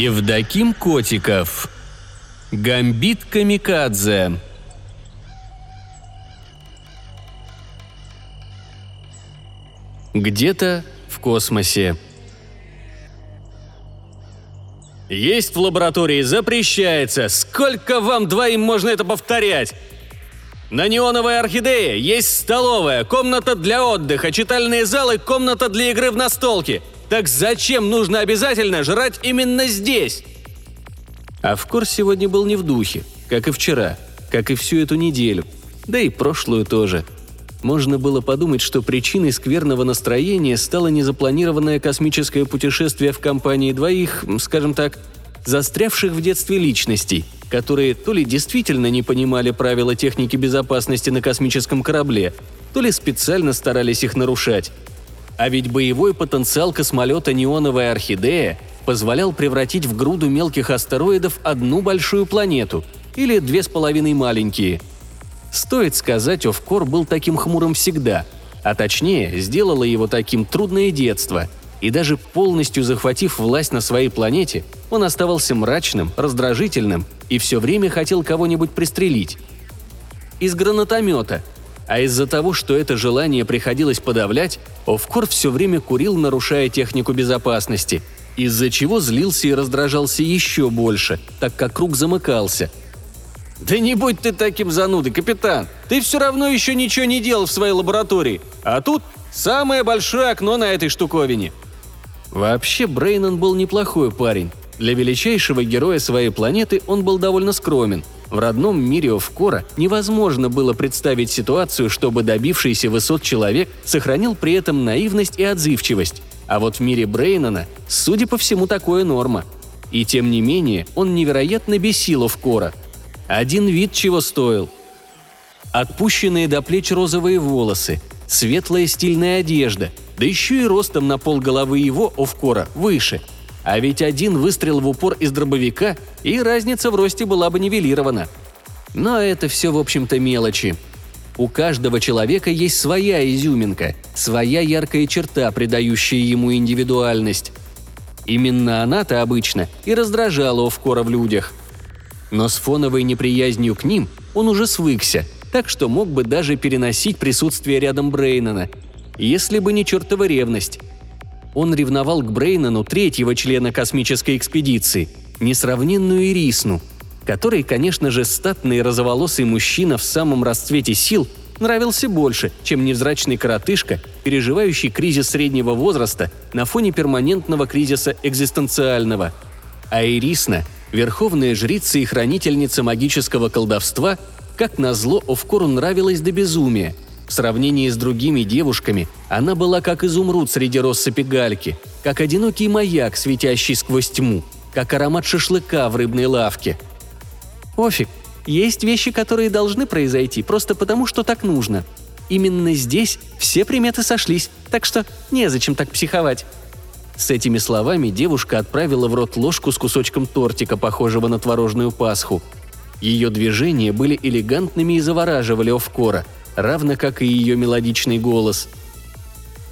Евдоким Котиков Гамбит Камикадзе Где-то в космосе. Есть в лаборатории запрещается. Сколько вам двоим можно это повторять? На неоновой орхидее есть столовая, комната для отдыха, читальные залы, комната для игры в настолки. Так зачем нужно обязательно жрать именно здесь? А в Кор сегодня был не в духе, как и вчера, как и всю эту неделю, да и прошлую тоже – можно было подумать, что причиной скверного настроения стало незапланированное космическое путешествие в компании двоих, скажем так, застрявших в детстве личностей, которые то ли действительно не понимали правила техники безопасности на космическом корабле, то ли специально старались их нарушать. А ведь боевой потенциал космолета «Неоновая орхидея» позволял превратить в груду мелких астероидов одну большую планету или две с половиной маленькие – Стоит сказать, Овкор был таким хмурым всегда, а точнее, сделало его таким трудное детство. И даже полностью захватив власть на своей планете, он оставался мрачным, раздражительным и все время хотел кого-нибудь пристрелить. Из гранатомета. А из-за того, что это желание приходилось подавлять, Овкор все время курил, нарушая технику безопасности, из-за чего злился и раздражался еще больше, так как круг замыкался – «Да не будь ты таким занудой, капитан! Ты все равно еще ничего не делал в своей лаборатории, а тут самое большое окно на этой штуковине!» Вообще, Брейнон был неплохой парень. Для величайшего героя своей планеты он был довольно скромен. В родном мире Овкора невозможно было представить ситуацию, чтобы добившийся высот человек сохранил при этом наивность и отзывчивость. А вот в мире Брейнона, судя по всему, такое норма. И тем не менее, он невероятно бесил Овкора – один вид чего стоил. Отпущенные до плеч розовые волосы, светлая стильная одежда, да еще и ростом на пол головы его, Овкора, выше. А ведь один выстрел в упор из дробовика, и разница в росте была бы нивелирована. Но это все, в общем-то, мелочи. У каждого человека есть своя изюминка, своя яркая черта, придающая ему индивидуальность. Именно она-то обычно и раздражала Овкора в людях. Но с фоновой неприязнью к ним он уже свыкся, так что мог бы даже переносить присутствие рядом Брейнона, если бы не чертова ревность. Он ревновал к Брейнону третьего члена космической экспедиции, несравненную Ирисну, который, конечно же, статный розоволосый мужчина в самом расцвете сил нравился больше, чем невзрачный коротышка, переживающий кризис среднего возраста на фоне перманентного кризиса экзистенциального. А Ирисна – Верховная жрица и хранительница магического колдовства, как назло, Овкору нравилась до безумия. В сравнении с другими девушками она была как изумруд среди россыпи гальки, как одинокий маяк, светящий сквозь тьму, как аромат шашлыка в рыбной лавке. Офиг, есть вещи, которые должны произойти просто потому, что так нужно. Именно здесь все приметы сошлись, так что незачем так психовать. С этими словами девушка отправила в рот ложку с кусочком тортика, похожего на творожную пасху. Ее движения были элегантными и завораживали Овкора, равно как и ее мелодичный голос.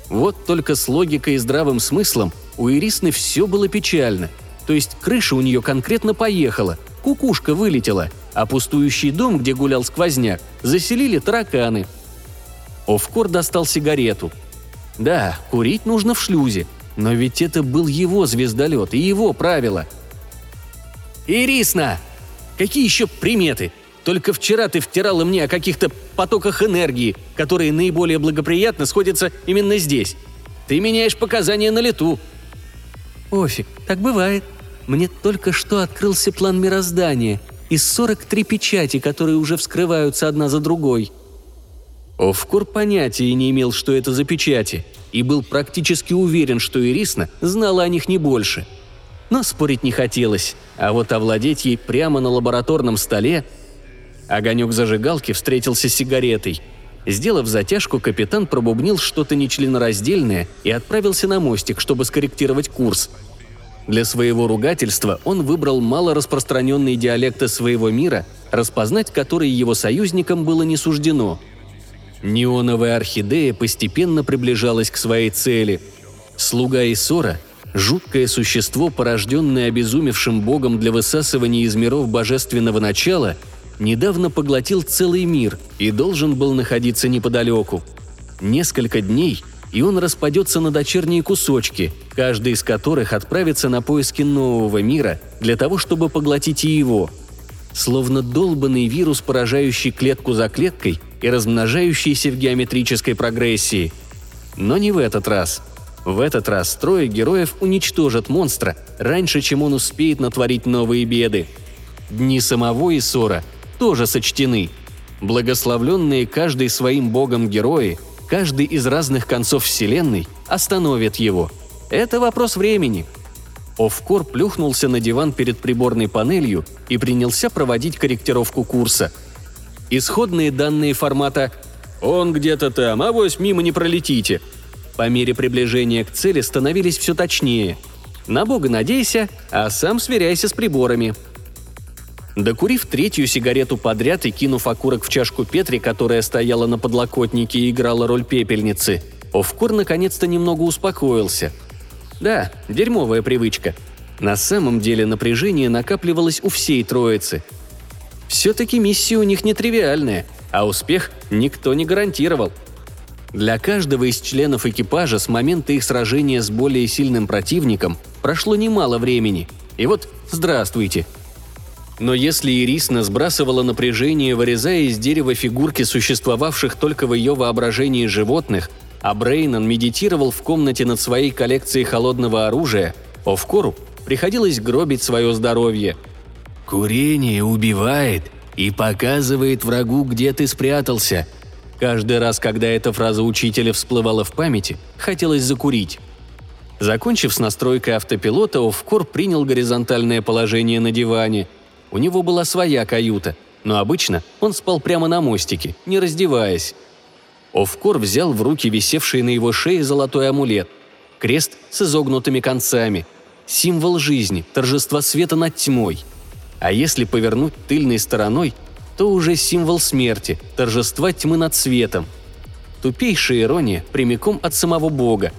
Вот только с логикой и здравым смыслом у Ирисны все было печально. То есть крыша у нее конкретно поехала, кукушка вылетела, а пустующий дом, где гулял сквозняк, заселили тараканы. Овкор достал сигарету. Да, курить нужно в шлюзе – но ведь это был его звездолет и его правила. «Ирисна! Какие еще приметы? Только вчера ты втирала мне о каких-то потоках энергии, которые наиболее благоприятно сходятся именно здесь. Ты меняешь показания на лету». «Офиг, так бывает. Мне только что открылся план мироздания из 43 печати, которые уже вскрываются одна за другой». Овкур понятия не имел, что это за печати – и был практически уверен, что Ирисна знала о них не больше. Но спорить не хотелось, а вот овладеть ей прямо на лабораторном столе... Огонек зажигалки встретился с сигаретой. Сделав затяжку, капитан пробубнил что-то нечленораздельное и отправился на мостик, чтобы скорректировать курс. Для своего ругательства он выбрал малораспространенные диалекты своего мира, распознать которые его союзникам было не суждено – Неоновая орхидея постепенно приближалась к своей цели. Слуга Исора – жуткое существо, порожденное обезумевшим богом для высасывания из миров божественного начала, недавно поглотил целый мир и должен был находиться неподалеку. Несколько дней, и он распадется на дочерние кусочки, каждый из которых отправится на поиски нового мира для того, чтобы поглотить и его. Словно долбанный вирус, поражающий клетку за клеткой и размножающийся в геометрической прогрессии. Но не в этот раз. В этот раз трое героев уничтожат монстра раньше, чем он успеет натворить новые беды. Дни самого Исора тоже сочтены. Благословленные каждый своим богом герои, каждый из разных концов Вселенной, остановят его. Это вопрос времени. Офкор плюхнулся на диван перед приборной панелью и принялся проводить корректировку курса. Исходные данные формата «Он где-то там, а вось мимо не пролетите» по мере приближения к цели становились все точнее. На бога надейся, а сам сверяйся с приборами – Докурив третью сигарету подряд и кинув окурок в чашку Петри, которая стояла на подлокотнике и играла роль пепельницы, Овкур наконец-то немного успокоился. Да, дерьмовая привычка. На самом деле напряжение накапливалось у всей троицы. Все-таки миссия у них нетривиальная, а успех никто не гарантировал. Для каждого из членов экипажа с момента их сражения с более сильным противником прошло немало времени. И вот, здравствуйте – но если Ирисна сбрасывала напряжение, вырезая из дерева фигурки существовавших только в ее воображении животных, а Брейнан медитировал в комнате над своей коллекцией холодного оружия, Овкору приходилось гробить свое здоровье. «Курение убивает и показывает врагу, где ты спрятался», Каждый раз, когда эта фраза учителя всплывала в памяти, хотелось закурить. Закончив с настройкой автопилота, Овкор принял горизонтальное положение на диване – у него была своя каюта, но обычно он спал прямо на мостике, не раздеваясь. Овкор взял в руки висевший на его шее золотой амулет. Крест с изогнутыми концами. Символ жизни, торжества света над тьмой. А если повернуть тыльной стороной, то уже символ смерти, торжества тьмы над светом. Тупейшая ирония прямиком от самого Бога.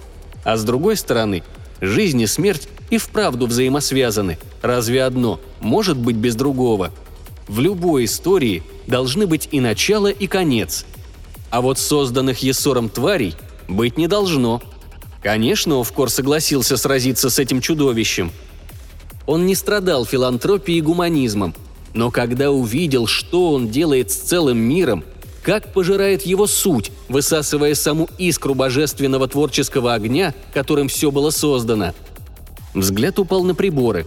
А с другой стороны, жизнь и смерть и вправду взаимосвязаны. Разве одно может быть без другого? В любой истории должны быть и начало, и конец. А вот созданных Ессором тварей быть не должно. Конечно, Овкор согласился сразиться с этим чудовищем. Он не страдал филантропией и гуманизмом, но когда увидел, что он делает с целым миром, как пожирает его суть, высасывая саму искру божественного творческого огня, которым все было создано – Взгляд упал на приборы.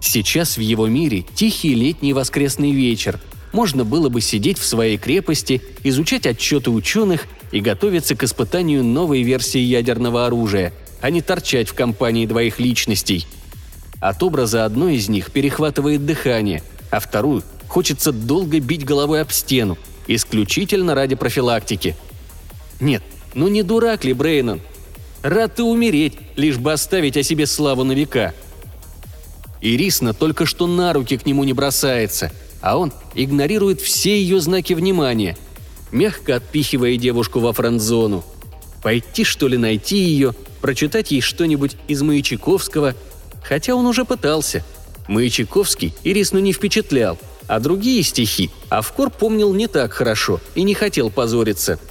Сейчас в его мире тихий летний воскресный вечер. Можно было бы сидеть в своей крепости, изучать отчеты ученых и готовиться к испытанию новой версии ядерного оружия, а не торчать в компании двоих личностей. От образа одной из них перехватывает дыхание, а вторую хочется долго бить головой об стену, исключительно ради профилактики. Нет, ну не дурак ли Брейнон? Рад ты умереть, лишь бы оставить о себе славу на века. Ирисна только что на руки к нему не бросается, а он игнорирует все ее знаки внимания, мягко отпихивая девушку во френдзону. Пойти, что ли, найти ее, прочитать ей что-нибудь из Маячиховского, хотя он уже пытался. Маячиховский Ирисну не впечатлял, а другие стихи Авкор помнил не так хорошо и не хотел позориться –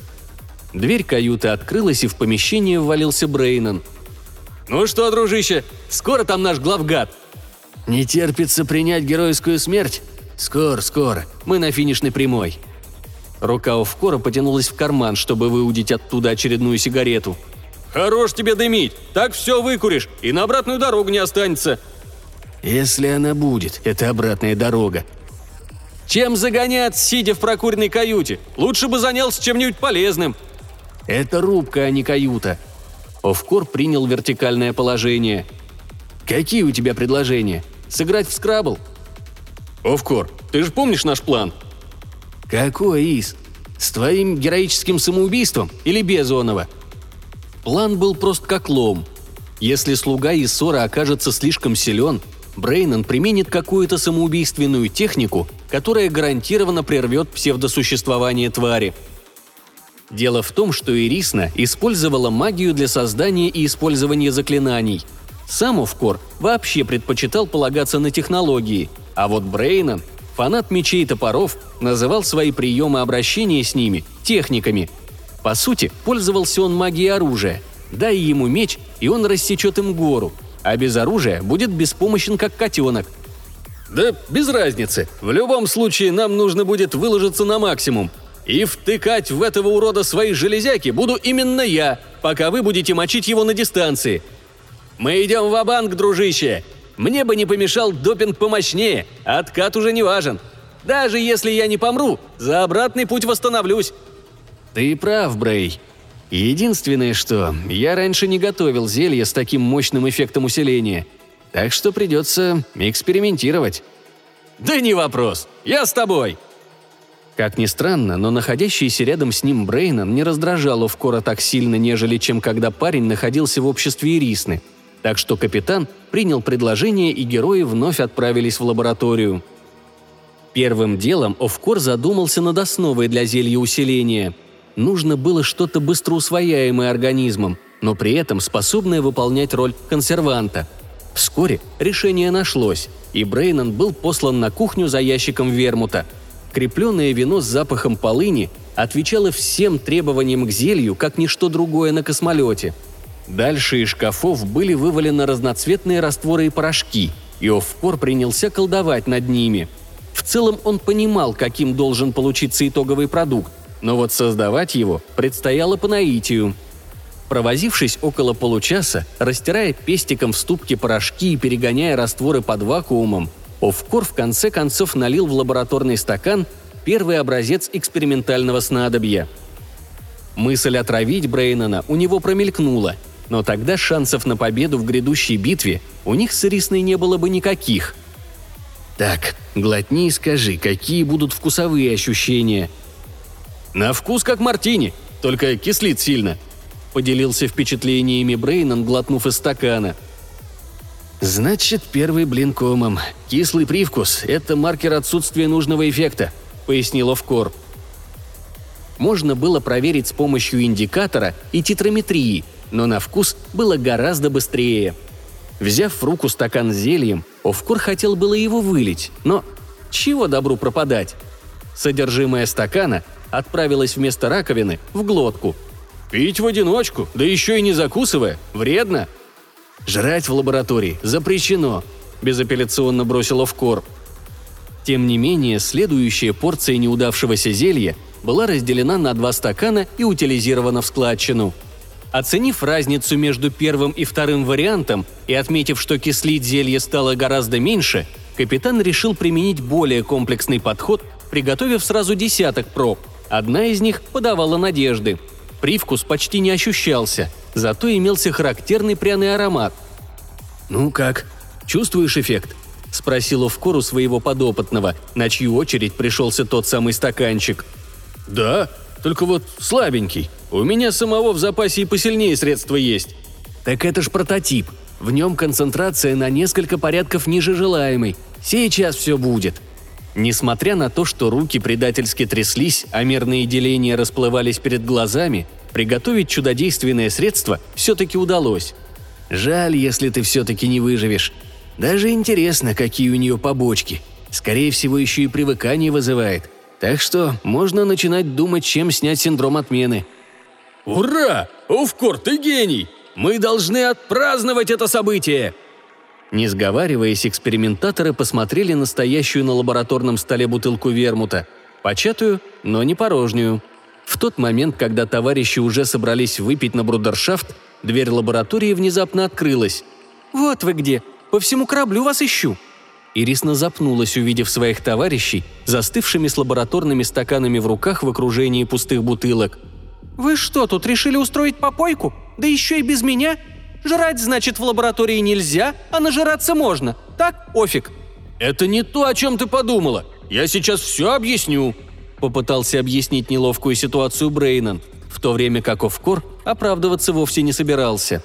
Дверь каюты открылась, и в помещение ввалился Брейнон. «Ну что, дружище, скоро там наш главгад?» «Не терпится принять геройскую смерть?» «Скоро, скоро. Мы на финишной прямой». Рука Овкора потянулась в карман, чтобы выудить оттуда очередную сигарету. «Хорош тебе дымить! Так все выкуришь, и на обратную дорогу не останется!» «Если она будет, это обратная дорога», чем загонять, сидя в прокуренной каюте? Лучше бы занялся чем-нибудь полезным. Это рубка, а не каюта. Овкор принял вертикальное положение. Какие у тебя предложения? Сыграть в скрабл? Овкор, ты же помнишь наш план? Какой, Ис? С твоим героическим самоубийством или без оного? План был прост как лом. Если слуга Исора окажется слишком силен, Брейнон применит какую-то самоубийственную технику, которая гарантированно прервет псевдосуществование твари – Дело в том, что Ирисна использовала магию для создания и использования заклинаний. Сам Овкор вообще предпочитал полагаться на технологии, а вот Брейнан, фанат мечей и топоров, называл свои приемы обращения с ними техниками. По сути, пользовался он магией оружия. Дай ему меч, и он рассечет им гору, а без оружия будет беспомощен, как котенок. «Да без разницы. В любом случае нам нужно будет выложиться на максимум. И втыкать в этого урода свои железяки буду именно я, пока вы будете мочить его на дистанции. Мы идем в банк дружище. Мне бы не помешал допинг помощнее, откат уже не важен. Даже если я не помру, за обратный путь восстановлюсь». «Ты прав, Брей. Единственное, что я раньше не готовил зелье с таким мощным эффектом усиления, так что придется экспериментировать». «Да не вопрос. Я с тобой», как ни странно, но находящийся рядом с ним Брейнан не раздражал Овкора так сильно, нежели чем когда парень находился в обществе Ирисны. Так что капитан принял предложение, и герои вновь отправились в лабораторию. Первым делом Овкор задумался над основой для зелья усиления. Нужно было что-то быстро усвояемое организмом, но при этом способное выполнять роль консерванта. Вскоре решение нашлось, и Брейнан был послан на кухню за ящиком вермута – Крепленное вино с запахом полыни отвечало всем требованиям к зелью, как ничто другое на космолете. Дальше из шкафов были вывалены разноцветные растворы и порошки, и Офкор принялся колдовать над ними. В целом он понимал, каким должен получиться итоговый продукт, но вот создавать его предстояло по наитию. Провозившись около получаса, растирая пестиком в ступке порошки и перегоняя растворы под вакуумом, Овкор в конце концов налил в лабораторный стакан первый образец экспериментального снадобья. Мысль отравить Брейнана у него промелькнула, но тогда шансов на победу в грядущей битве у них с Ирисной не было бы никаких. «Так, глотни и скажи, какие будут вкусовые ощущения?» «На вкус как мартини, только кислит сильно», — поделился впечатлениями Брейнан, глотнув из стакана — «Значит, первый блин комом. Кислый привкус – это маркер отсутствия нужного эффекта», – пояснил Овкор. Можно было проверить с помощью индикатора и титрометрии, но на вкус было гораздо быстрее. Взяв в руку стакан с зельем, Овкор хотел было его вылить, но чего добру пропадать? Содержимое стакана отправилось вместо раковины в глотку. «Пить в одиночку, да еще и не закусывая, вредно», Жрать в лаборатории запрещено», – безапелляционно бросила в кор. Тем не менее, следующая порция неудавшегося зелья была разделена на два стакана и утилизирована в складчину. Оценив разницу между первым и вторым вариантом и отметив, что кислить зелье стало гораздо меньше, капитан решил применить более комплексный подход, приготовив сразу десяток проб. Одна из них подавала надежды. Привкус почти не ощущался – зато имелся характерный пряный аромат. «Ну как, чувствуешь эффект?» – спросил Овкору своего подопытного, на чью очередь пришелся тот самый стаканчик. «Да, только вот слабенький. У меня самого в запасе и посильнее средства есть». «Так это ж прототип. В нем концентрация на несколько порядков ниже желаемой. Сейчас все будет», Несмотря на то, что руки предательски тряслись, а мерные деления расплывались перед глазами, Приготовить чудодейственное средство все-таки удалось. Жаль, если ты все-таки не выживешь. Даже интересно, какие у нее побочки. Скорее всего, еще и привыкание вызывает. Так что можно начинать думать, чем снять синдром отмены. «Ура! Офкор, ты гений! Мы должны отпраздновать это событие!» Не сговариваясь, экспериментаторы посмотрели настоящую на лабораторном столе бутылку вермута. Початую, но не порожнюю – в тот момент, когда товарищи уже собрались выпить на брудершафт, дверь лаборатории внезапно открылась. «Вот вы где! По всему кораблю вас ищу!» Ирисна запнулась, увидев своих товарищей, застывшими с лабораторными стаканами в руках в окружении пустых бутылок. «Вы что, тут решили устроить попойку? Да еще и без меня? Жрать, значит, в лаборатории нельзя, а нажираться можно. Так, офиг?» «Это не то, о чем ты подумала. Я сейчас все объясню», Попытался объяснить неловкую ситуацию Брейнан, в то время как Офкор оправдываться вовсе не собирался.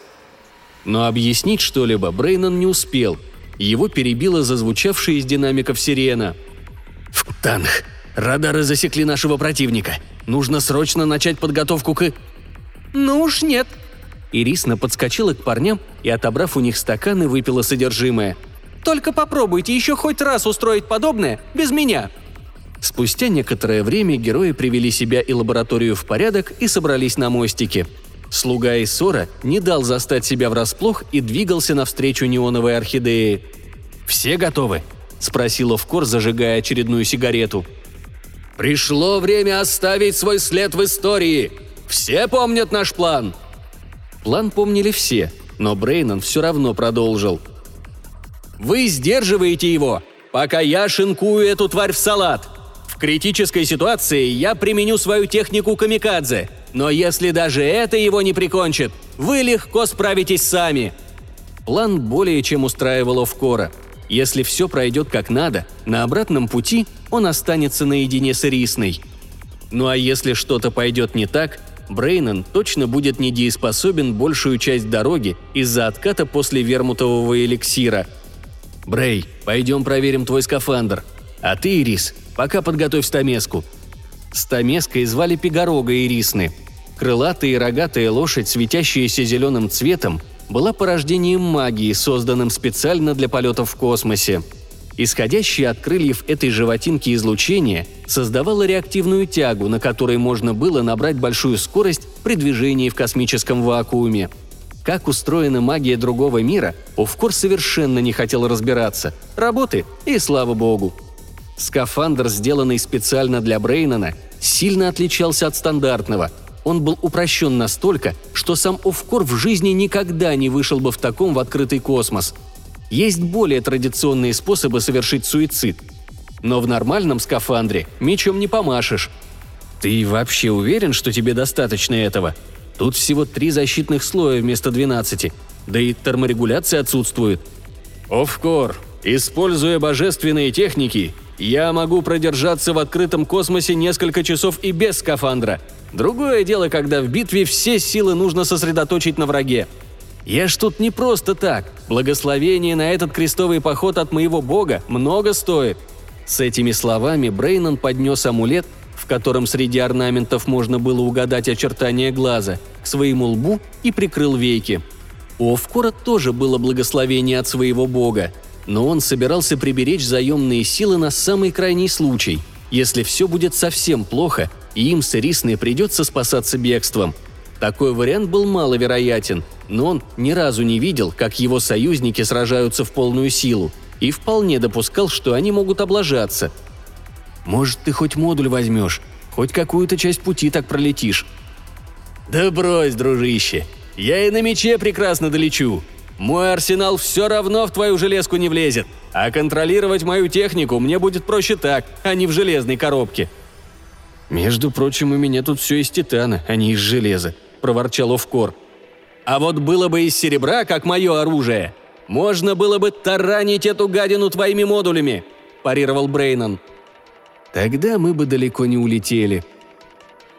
Но объяснить что-либо Брейнан не успел. Его перебила зазвучавшая из динамиков сирена. «В танх! Радары засекли нашего противника. Нужно срочно начать подготовку к...» «Ну уж нет». Ирисна подскочила к парням и, отобрав у них стаканы, выпила содержимое. «Только попробуйте еще хоть раз устроить подобное без меня». Спустя некоторое время герои привели себя и лабораторию в порядок и собрались на мостике. Слуга Исора не дал застать себя врасплох и двигался навстречу неоновой орхидеи. «Все готовы?» – спросил Овкор, зажигая очередную сигарету. «Пришло время оставить свой след в истории! Все помнят наш план!» План помнили все, но Брейнон все равно продолжил. «Вы сдерживаете его, пока я шинкую эту тварь в салат. Критической ситуации я применю свою технику камикадзе, но если даже это его не прикончит, вы легко справитесь сами». План более чем устраивал Овкора. Если все пройдет как надо, на обратном пути он останется наедине с Ирисной. Ну а если что-то пойдет не так, Брейнон точно будет недееспособен большую часть дороги из-за отката после вермутового эликсира. «Брей, пойдем проверим твой скафандр. А ты, Ирис, пока подготовь стамеску». Стамеской звали Пегорога Ирисны. Крылатая и рогатая лошадь, светящаяся зеленым цветом, была порождением магии, созданным специально для полетов в космосе. Исходящее от крыльев этой животинки излучение создавало реактивную тягу, на которой можно было набрать большую скорость при движении в космическом вакууме. Как устроена магия другого мира, Овкор совершенно не хотел разбираться. Работы и слава богу. Скафандр, сделанный специально для Брейнона, сильно отличался от стандартного – он был упрощен настолько, что сам Овкор в жизни никогда не вышел бы в таком в открытый космос. Есть более традиционные способы совершить суицид. Но в нормальном скафандре мечом не помашешь. Ты вообще уверен, что тебе достаточно этого? Тут всего три защитных слоя вместо 12, да и терморегуляция отсутствует. Овкор, используя божественные техники, я могу продержаться в открытом космосе несколько часов и без скафандра – Другое дело, когда в битве все силы нужно сосредоточить на враге. Я ж тут не просто так. Благословение на этот крестовый поход от моего бога много стоит. С этими словами Брейнон поднес амулет, в котором среди орнаментов можно было угадать очертания глаза, к своему лбу и прикрыл веки. У Овкора тоже было благословение от своего бога, но он собирался приберечь заемные силы на самый крайний случай, если все будет совсем плохо и им с Ирисной придется спасаться бегством. Такой вариант был маловероятен, но он ни разу не видел, как его союзники сражаются в полную силу, и вполне допускал, что они могут облажаться. «Может, ты хоть модуль возьмешь, хоть какую-то часть пути так пролетишь». «Да брось, дружище, я и на мече прекрасно долечу. Мой арсенал все равно в твою железку не влезет, а контролировать мою технику мне будет проще так, а не в железной коробке», «Между прочим, у меня тут все из титана, а не из железа», – проворчал Овкор. «А вот было бы из серебра, как мое оружие, можно было бы таранить эту гадину твоими модулями», – парировал Брейнон. «Тогда мы бы далеко не улетели».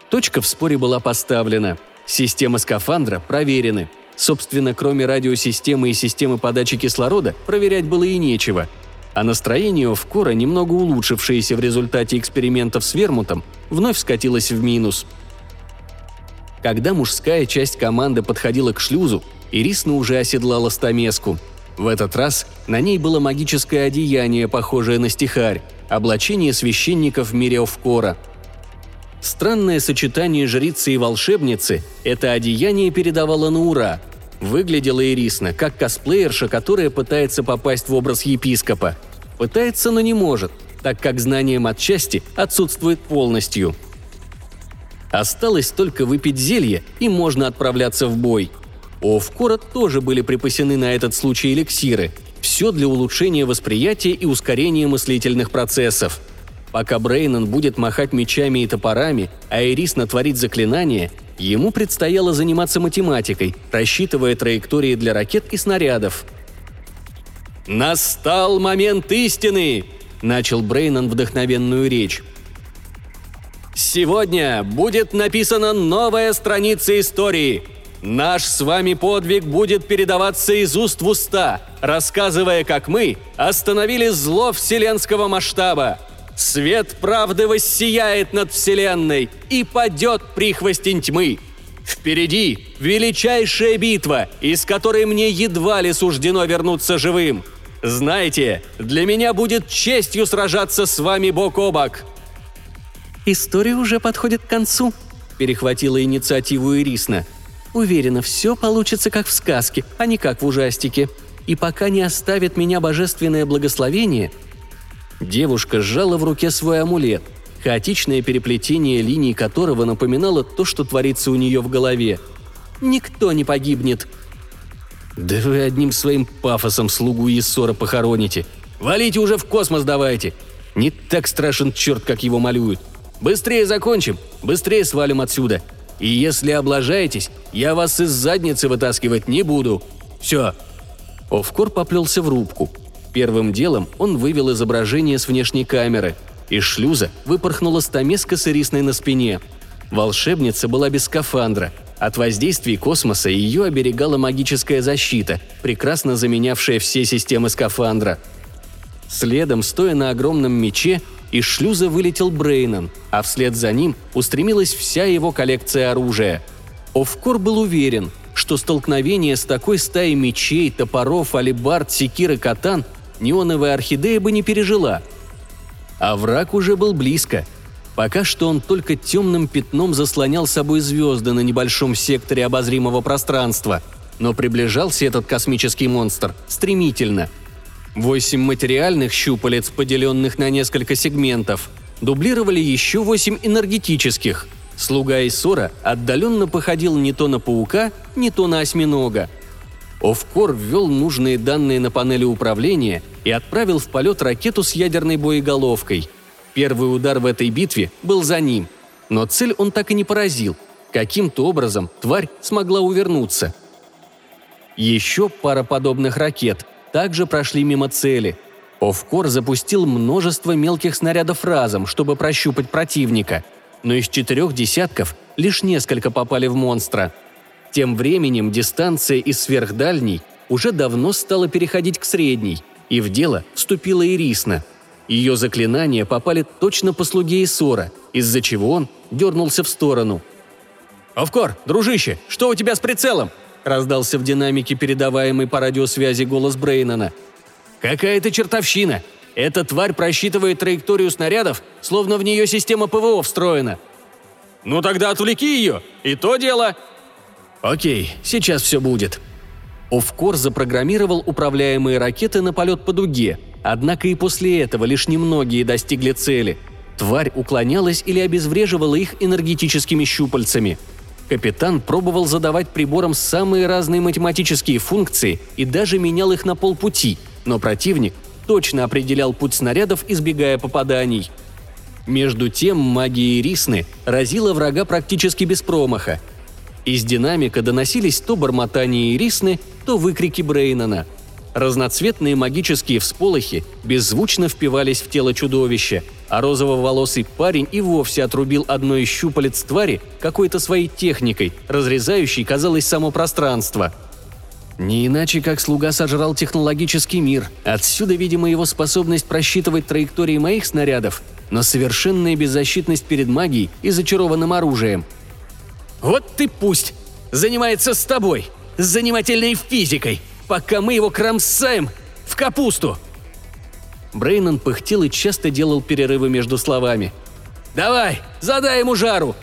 Точка в споре была поставлена. Системы скафандра проверены. Собственно, кроме радиосистемы и системы подачи кислорода, проверять было и нечего – а настроение Овкора, немного улучшившееся в результате экспериментов с вермутом, вновь скатилось в минус. Когда мужская часть команды подходила к шлюзу, Ирисна уже оседлала стамеску. В этот раз на ней было магическое одеяние, похожее на стихарь, облачение священников в мире Овкора. Странное сочетание жрицы и волшебницы это одеяние передавало на ура. Выглядела Ирисна как косплеерша, которая пытается попасть в образ епископа. Пытается, но не может, так как знание матчасти отсутствует полностью. Осталось только выпить зелье, и можно отправляться в бой. У Овкора тоже были припасены на этот случай эликсиры. Все для улучшения восприятия и ускорения мыслительных процессов. Пока Брейнон будет махать мечами и топорами, а Ирис натворит заклинания, ему предстояло заниматься математикой, рассчитывая траектории для ракет и снарядов. «Настал момент истины!» – начал Брейнон вдохновенную речь. «Сегодня будет написана новая страница истории. Наш с вами подвиг будет передаваться из уст в уста, рассказывая, как мы остановили зло вселенского масштаба – Свет правды воссияет над Вселенной, и падет прихвостень тьмы. Впереди величайшая битва, из которой мне едва ли суждено вернуться живым. Знаете, для меня будет честью сражаться с вами бок о бок. История уже подходит к концу, перехватила инициативу Ирисна. Уверена, все получится как в сказке, а не как в ужастике. И пока не оставит меня божественное благословение, Девушка сжала в руке свой амулет, хаотичное переплетение линий которого напоминало то, что творится у нее в голове. «Никто не погибнет!» «Да вы одним своим пафосом слугу Ессора похороните! Валите уже в космос давайте! Не так страшен черт, как его малюют! Быстрее закончим, быстрее свалим отсюда! И если облажаетесь, я вас из задницы вытаскивать не буду! Все!» Овкор поплелся в рубку – Первым делом он вывел изображение с внешней камеры. Из шлюза выпорхнула стамеска с ирисной на спине. Волшебница была без скафандра. От воздействий космоса ее оберегала магическая защита, прекрасно заменявшая все системы скафандра. Следом, стоя на огромном мече, из шлюза вылетел Брейнон, а вслед за ним устремилась вся его коллекция оружия. Овкор был уверен, что столкновение с такой стаей мечей, топоров, алибард, секир и катан неоновая орхидея бы не пережила. А враг уже был близко. Пока что он только темным пятном заслонял собой звезды на небольшом секторе обозримого пространства. Но приближался этот космический монстр стремительно. Восемь материальных щупалец, поделенных на несколько сегментов, дублировали еще восемь энергетических. Слуга Исора отдаленно походил не то на паука, не то на осьминога – Овкор ввел нужные данные на панели управления и отправил в полет ракету с ядерной боеголовкой. Первый удар в этой битве был за ним, но цель он так и не поразил. Каким-то образом тварь смогла увернуться. Еще пара подобных ракет также прошли мимо цели. Овкор запустил множество мелких снарядов разом, чтобы прощупать противника, но из четырех десятков лишь несколько попали в монстра – тем временем дистанция из сверхдальней уже давно стала переходить к средней, и в дело вступила Ирисна. Ее заклинания попали точно по слуге Исора, из-за чего он дернулся в сторону. «Овкор, дружище, что у тебя с прицелом?» – раздался в динамике передаваемый по радиосвязи голос Брейнона. «Какая-то чертовщина! Эта тварь просчитывает траекторию снарядов, словно в нее система ПВО встроена». «Ну тогда отвлеки ее, и то дело!» «Окей, сейчас все будет». Овкор запрограммировал управляемые ракеты на полет по дуге, однако и после этого лишь немногие достигли цели. Тварь уклонялась или обезвреживала их энергетическими щупальцами. Капитан пробовал задавать приборам самые разные математические функции и даже менял их на полпути, но противник точно определял путь снарядов, избегая попаданий. Между тем магия Ирисны разила врага практически без промаха, из динамика доносились то бормотание Ирисны, то выкрики Брейнона. Разноцветные магические всполохи беззвучно впивались в тело чудовища, а розово-волосый парень и вовсе отрубил одно из щупалец твари какой-то своей техникой, разрезающей, казалось, само пространство. Не иначе, как слуга сожрал технологический мир. Отсюда, видимо, его способность просчитывать траектории моих снарядов, но совершенная беззащитность перед магией и зачарованным оружием – вот ты пусть занимается с тобой, с занимательной физикой, пока мы его кромсаем в капусту!» Брейнон пыхтел и часто делал перерывы между словами. «Давай, задай ему жару!»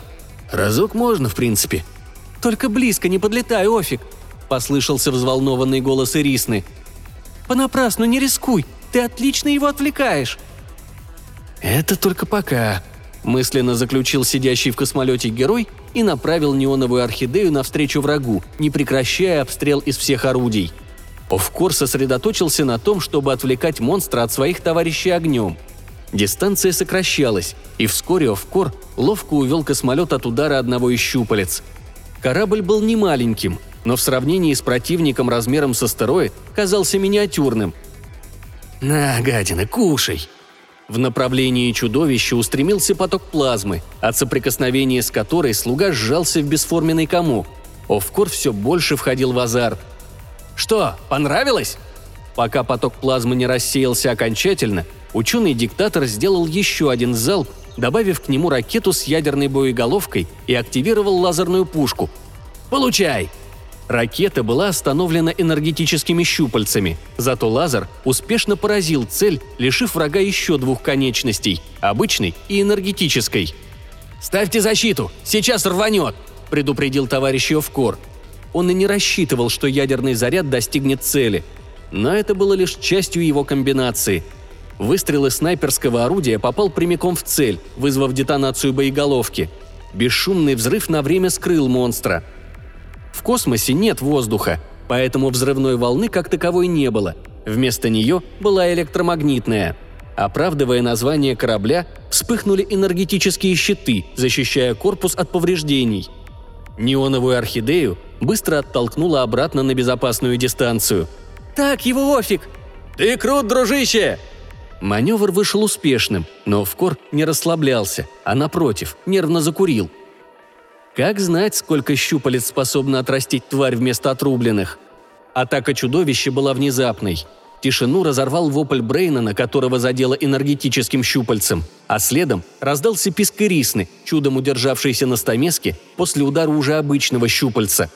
«Разок можно, в принципе». «Только близко не подлетай, Офик!» – послышался взволнованный голос Ирисны. «Понапрасну не рискуй, ты отлично его отвлекаешь!» «Это только пока», – мысленно заключил сидящий в космолете герой и направил неоновую орхидею навстречу врагу, не прекращая обстрел из всех орудий. Овкор сосредоточился на том, чтобы отвлекать монстра от своих товарищей огнем. Дистанция сокращалась, и вскоре Овкор ловко увел космолет от удара одного из щупалец. Корабль был не маленьким, но в сравнении с противником размером с астероид казался миниатюрным. «На, гадина, кушай!» В направлении чудовища устремился поток плазмы, от соприкосновения с которой слуга сжался в бесформенный комок. Овкор все больше входил в азарт. «Что, понравилось?» Пока поток плазмы не рассеялся окончательно, Ученый-диктатор сделал еще один залп, добавив к нему ракету с ядерной боеголовкой и активировал лазерную пушку. «Получай!» Ракета была остановлена энергетическими щупальцами, зато лазер успешно поразил цель, лишив врага еще двух конечностей – обычной и энергетической. «Ставьте защиту! Сейчас рванет!» – предупредил товарищ Йовкор. Он и не рассчитывал, что ядерный заряд достигнет цели. Но это было лишь частью его комбинации. Выстрел из снайперского орудия попал прямиком в цель, вызвав детонацию боеголовки. Бесшумный взрыв на время скрыл монстра – в космосе нет воздуха, поэтому взрывной волны как таковой не было. Вместо нее была электромагнитная. Оправдывая название корабля, вспыхнули энергетические щиты, защищая корпус от повреждений. Неоновую орхидею быстро оттолкнула обратно на безопасную дистанцию. «Так, его офиг!» «Ты крут, дружище!» Маневр вышел успешным, но Вкор не расслаблялся, а напротив, нервно закурил – как знать, сколько щупалец способна отрастить тварь вместо отрубленных? Атака чудовища была внезапной. Тишину разорвал вопль Брейнана, которого задело энергетическим щупальцем, а следом раздался писк Ирисны, чудом удержавшийся на стамеске после удара уже обычного щупальца.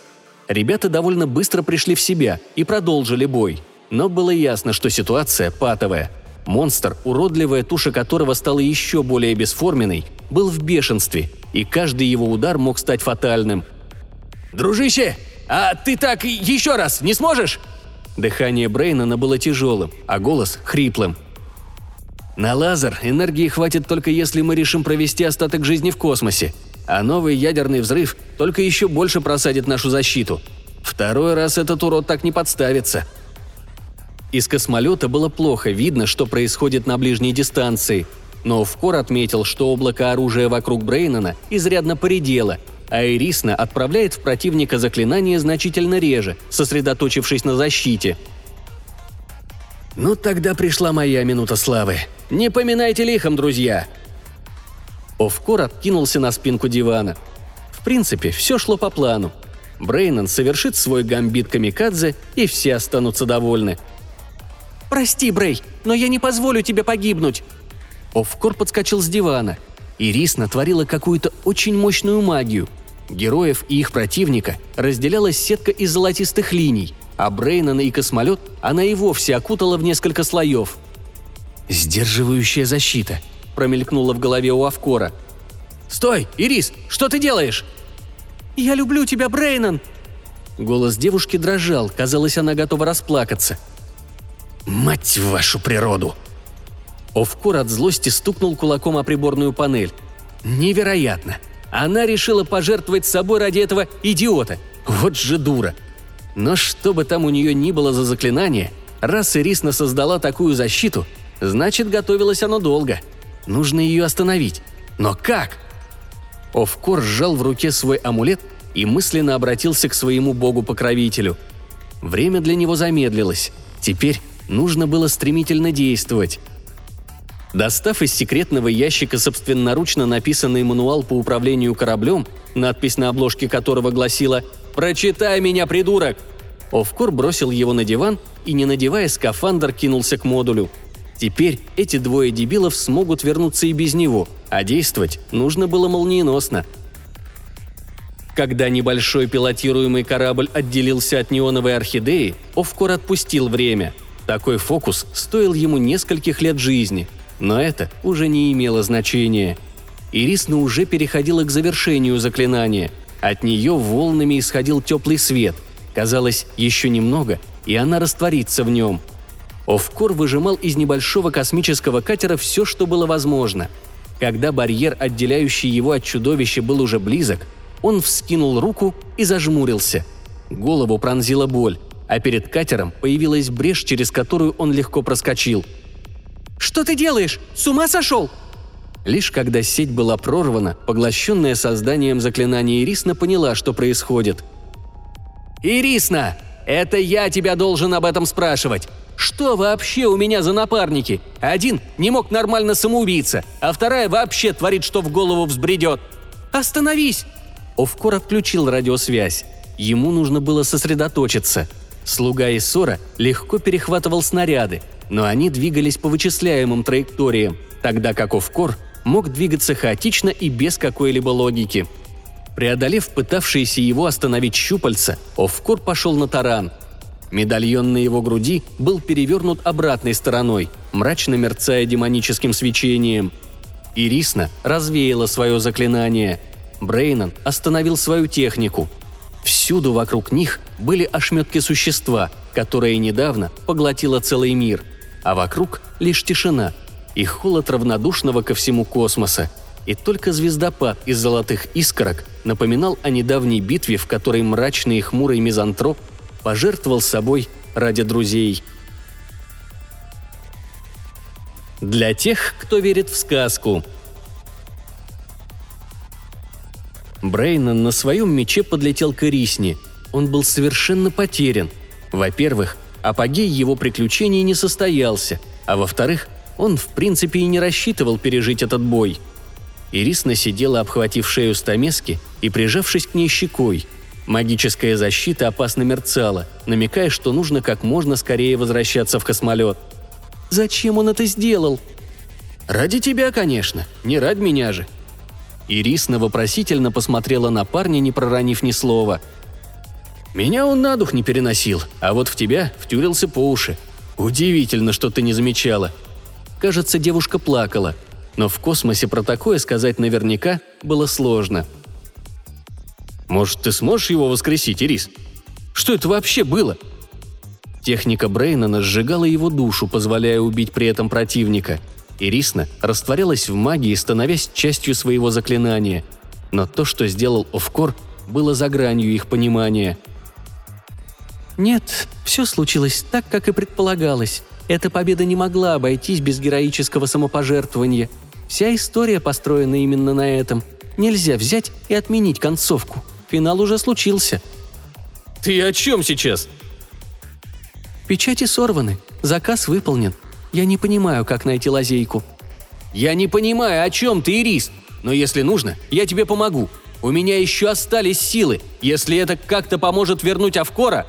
Ребята довольно быстро пришли в себя и продолжили бой. Но было ясно, что ситуация патовая – Монстр, уродливая туша которого стала еще более бесформенной, был в бешенстве, и каждый его удар мог стать фатальным. «Дружище, а ты так еще раз не сможешь?» Дыхание Брейнана было тяжелым, а голос – хриплым. «На лазер энергии хватит только если мы решим провести остаток жизни в космосе, а новый ядерный взрыв только еще больше просадит нашу защиту. Второй раз этот урод так не подставится», из космолета было плохо видно, что происходит на ближней дистанции, но Вкор отметил, что облако оружия вокруг Брейнана изрядно поредело, а Ирисна отправляет в противника заклинания значительно реже, сосредоточившись на защите. «Ну тогда пришла моя минута славы. Не поминайте лихом, друзья!» Овкор откинулся на спинку дивана. В принципе, все шло по плану. Брейнан совершит свой гамбит камикадзе, и все останутся довольны – «Прости, Брей, но я не позволю тебе погибнуть!» Офкор подскочил с дивана. Ирис натворила какую-то очень мощную магию. Героев и их противника разделяла сетка из золотистых линий, а Брейнана и космолет она и вовсе окутала в несколько слоев. «Сдерживающая защита», – промелькнула в голове у Авкора. «Стой, Ирис, что ты делаешь?» «Я люблю тебя, Брейнан!» Голос девушки дрожал, казалось, она готова расплакаться – «Мать вашу природу!» Овкур от злости стукнул кулаком о приборную панель. «Невероятно! Она решила пожертвовать собой ради этого идиота! Вот же дура!» Но что бы там у нее ни было за заклинание, раз Ирисна создала такую защиту, значит, готовилось оно долго. Нужно ее остановить. Но как? Овкор сжал в руке свой амулет и мысленно обратился к своему богу-покровителю. Время для него замедлилось. Теперь Нужно было стремительно действовать. Достав из секретного ящика собственноручно написанный мануал по управлению кораблем, надпись на обложке которого гласила «Прочитай меня, придурок!», Овкор бросил его на диван и, не надевая скафандр, кинулся к модулю. Теперь эти двое дебилов смогут вернуться и без него, а действовать нужно было молниеносно. Когда небольшой пилотируемый корабль отделился от неоновой орхидеи, Овкор отпустил время – такой фокус стоил ему нескольких лет жизни, но это уже не имело значения. Ирисна уже переходила к завершению заклинания. От нее волнами исходил теплый свет. Казалось, еще немного, и она растворится в нем. Офкор выжимал из небольшого космического катера все, что было возможно. Когда барьер, отделяющий его от чудовища, был уже близок, он вскинул руку и зажмурился. Голову пронзила боль а перед катером появилась брешь, через которую он легко проскочил. «Что ты делаешь? С ума сошел?» Лишь когда сеть была прорвана, поглощенная созданием заклинания Ирисна поняла, что происходит. «Ирисна! Это я тебя должен об этом спрашивать! Что вообще у меня за напарники? Один не мог нормально самоубийца, а вторая вообще творит, что в голову взбредет. Остановись!» Овкор отключил радиосвязь. Ему нужно было сосредоточиться – Слуга Иссора легко перехватывал снаряды, но они двигались по вычисляемым траекториям, тогда как Овкор мог двигаться хаотично и без какой-либо логики. Преодолев пытавшиеся его остановить щупальца, Овкор пошел на таран. Медальон на его груди был перевернут обратной стороной, мрачно мерцая демоническим свечением. Ирисна развеяла свое заклинание. Брейнон остановил свою технику. Всюду вокруг них были ошметки существа, которое недавно поглотило целый мир. А вокруг лишь тишина и холод равнодушного ко всему космоса. И только звездопад из золотых искорок напоминал о недавней битве, в которой мрачный и хмурый мизантроп пожертвовал собой ради друзей. Для тех, кто верит в сказку. Брейнон на своем мече подлетел к Ирисне. Он был совершенно потерян. Во-первых, апогей его приключений не состоялся, а во-вторых, он в принципе и не рассчитывал пережить этот бой. Ирисна сидела, обхватив шею стамески и прижавшись к ней щекой – Магическая защита опасно мерцала, намекая, что нужно как можно скорее возвращаться в космолет. «Зачем он это сделал?» «Ради тебя, конечно, не ради меня же». Ирисна вопросительно посмотрела на парня, не проронив ни слова. «Меня он на дух не переносил, а вот в тебя втюрился по уши. Удивительно, что ты не замечала». Кажется, девушка плакала, но в космосе про такое сказать наверняка было сложно – может, ты сможешь его воскресить, Ирис? Что это вообще было?» Техника Брейнана сжигала его душу, позволяя убить при этом противника. Ирисна растворялась в магии, становясь частью своего заклинания. Но то, что сделал Офкор, было за гранью их понимания. «Нет, все случилось так, как и предполагалось. Эта победа не могла обойтись без героического самопожертвования. Вся история построена именно на этом. Нельзя взять и отменить концовку», Финал уже случился. Ты о чем сейчас? Печати сорваны. Заказ выполнен. Я не понимаю, как найти лазейку. Я не понимаю, о чем ты, Ирис. Но если нужно, я тебе помогу. У меня еще остались силы. Если это как-то поможет вернуть Авкора...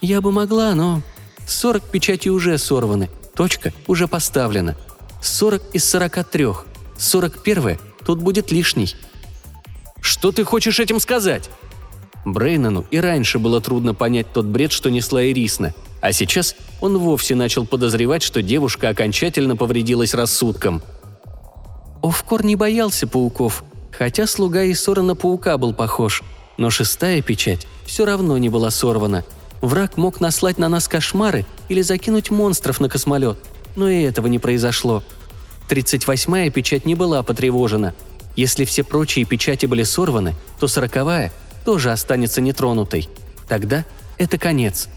Я бы могла, но... 40 печатей уже сорваны. Точка уже поставлена. 40 из 43. 41 тут будет лишний. Что ты хочешь этим сказать?» Брейнону и раньше было трудно понять тот бред, что несла Ирисна, а сейчас он вовсе начал подозревать, что девушка окончательно повредилась рассудком. Овкор не боялся пауков, хотя слуга и на паука был похож, но шестая печать все равно не была сорвана. Враг мог наслать на нас кошмары или закинуть монстров на космолет, но и этого не произошло. Тридцать восьмая печать не была потревожена – если все прочие печати были сорваны, то сороковая тоже останется нетронутой. Тогда это конец.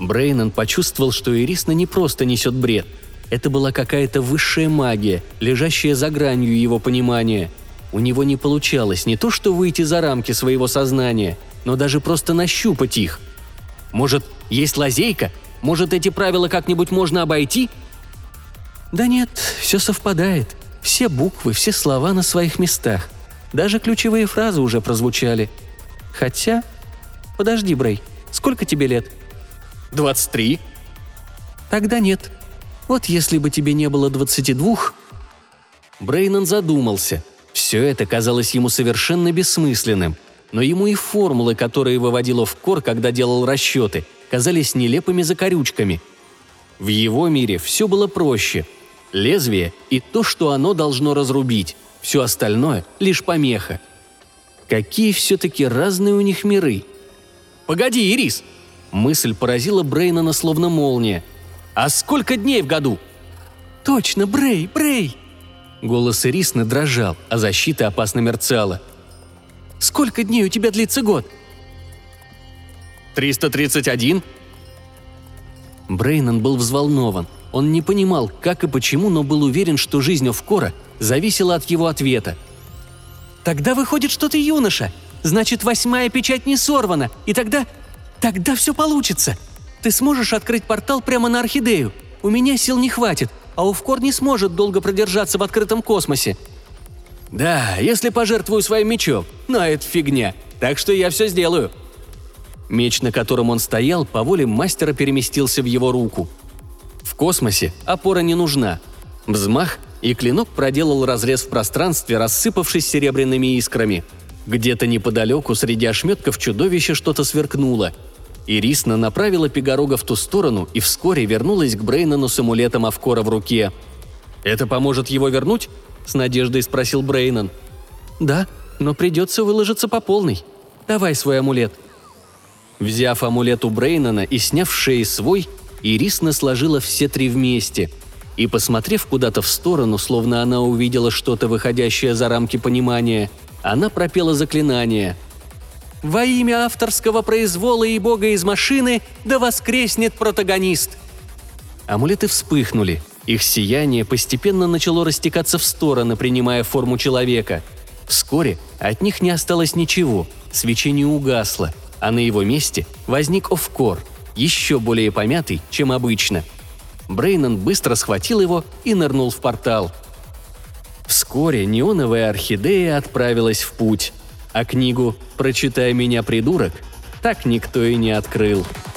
Брейнон почувствовал, что Ирисна не просто несет бред. Это была какая-то высшая магия, лежащая за гранью его понимания. У него не получалось не то что выйти за рамки своего сознания, но даже просто нащупать их. Может, есть лазейка? Может, эти правила как-нибудь можно обойти? Да нет, все совпадает. Все буквы, все слова на своих местах. Даже ключевые фразы уже прозвучали. Хотя... Подожди, Брей, сколько тебе лет? «Двадцать три». «Тогда нет. Вот если бы тебе не было двадцати двух...» Брейнон задумался. Все это казалось ему совершенно бессмысленным. Но ему и формулы, которые выводил в кор, когда делал расчеты, казались нелепыми закорючками. В его мире все было проще – лезвие и то, что оно должно разрубить. Все остальное – лишь помеха. Какие все-таки разные у них миры. «Погоди, Ирис!» Мысль поразила Брейнана словно молния. «А сколько дней в году?» «Точно, Брей, Брей!» Голос Ирисны дрожал, а защита опасно мерцала. «Сколько дней у тебя длится год?» «331». Брейнан был взволнован. Он не понимал, как и почему, но был уверен, что жизнь Овкора зависела от его ответа. «Тогда выходит, что ты юноша. Значит, восьмая печать не сорвана. И тогда... Тогда все получится. Ты сможешь открыть портал прямо на Орхидею. У меня сил не хватит, а Овкор не сможет долго продержаться в открытом космосе». «Да, если пожертвую своим мечом. Но это фигня. Так что я все сделаю». Меч, на котором он стоял, по воле мастера переместился в его руку – космосе опора не нужна. Взмах, и клинок проделал разрез в пространстве, рассыпавшись серебряными искрами. Где-то неподалеку среди ошметков чудовища что-то сверкнуло. Ирисна направила Пегорога в ту сторону и вскоре вернулась к Брейнону с амулетом Авкора в руке. «Это поможет его вернуть?» – с надеждой спросил Брейнон. «Да, но придется выложиться по полной. Давай свой амулет». Взяв амулет у Брейнона и сняв шеи свой, Ирисна сложила все три вместе – и, посмотрев куда-то в сторону, словно она увидела что-то, выходящее за рамки понимания, она пропела заклинание. «Во имя авторского произвола и бога из машины да воскреснет протагонист!» Амулеты вспыхнули. Их сияние постепенно начало растекаться в стороны, принимая форму человека. Вскоре от них не осталось ничего, свечение угасло, а на его месте возник Овкор, еще более помятый, чем обычно – Брейнон быстро схватил его и нырнул в портал. Вскоре неоновая орхидея отправилась в путь, а книгу «Прочитай меня, придурок» так никто и не открыл –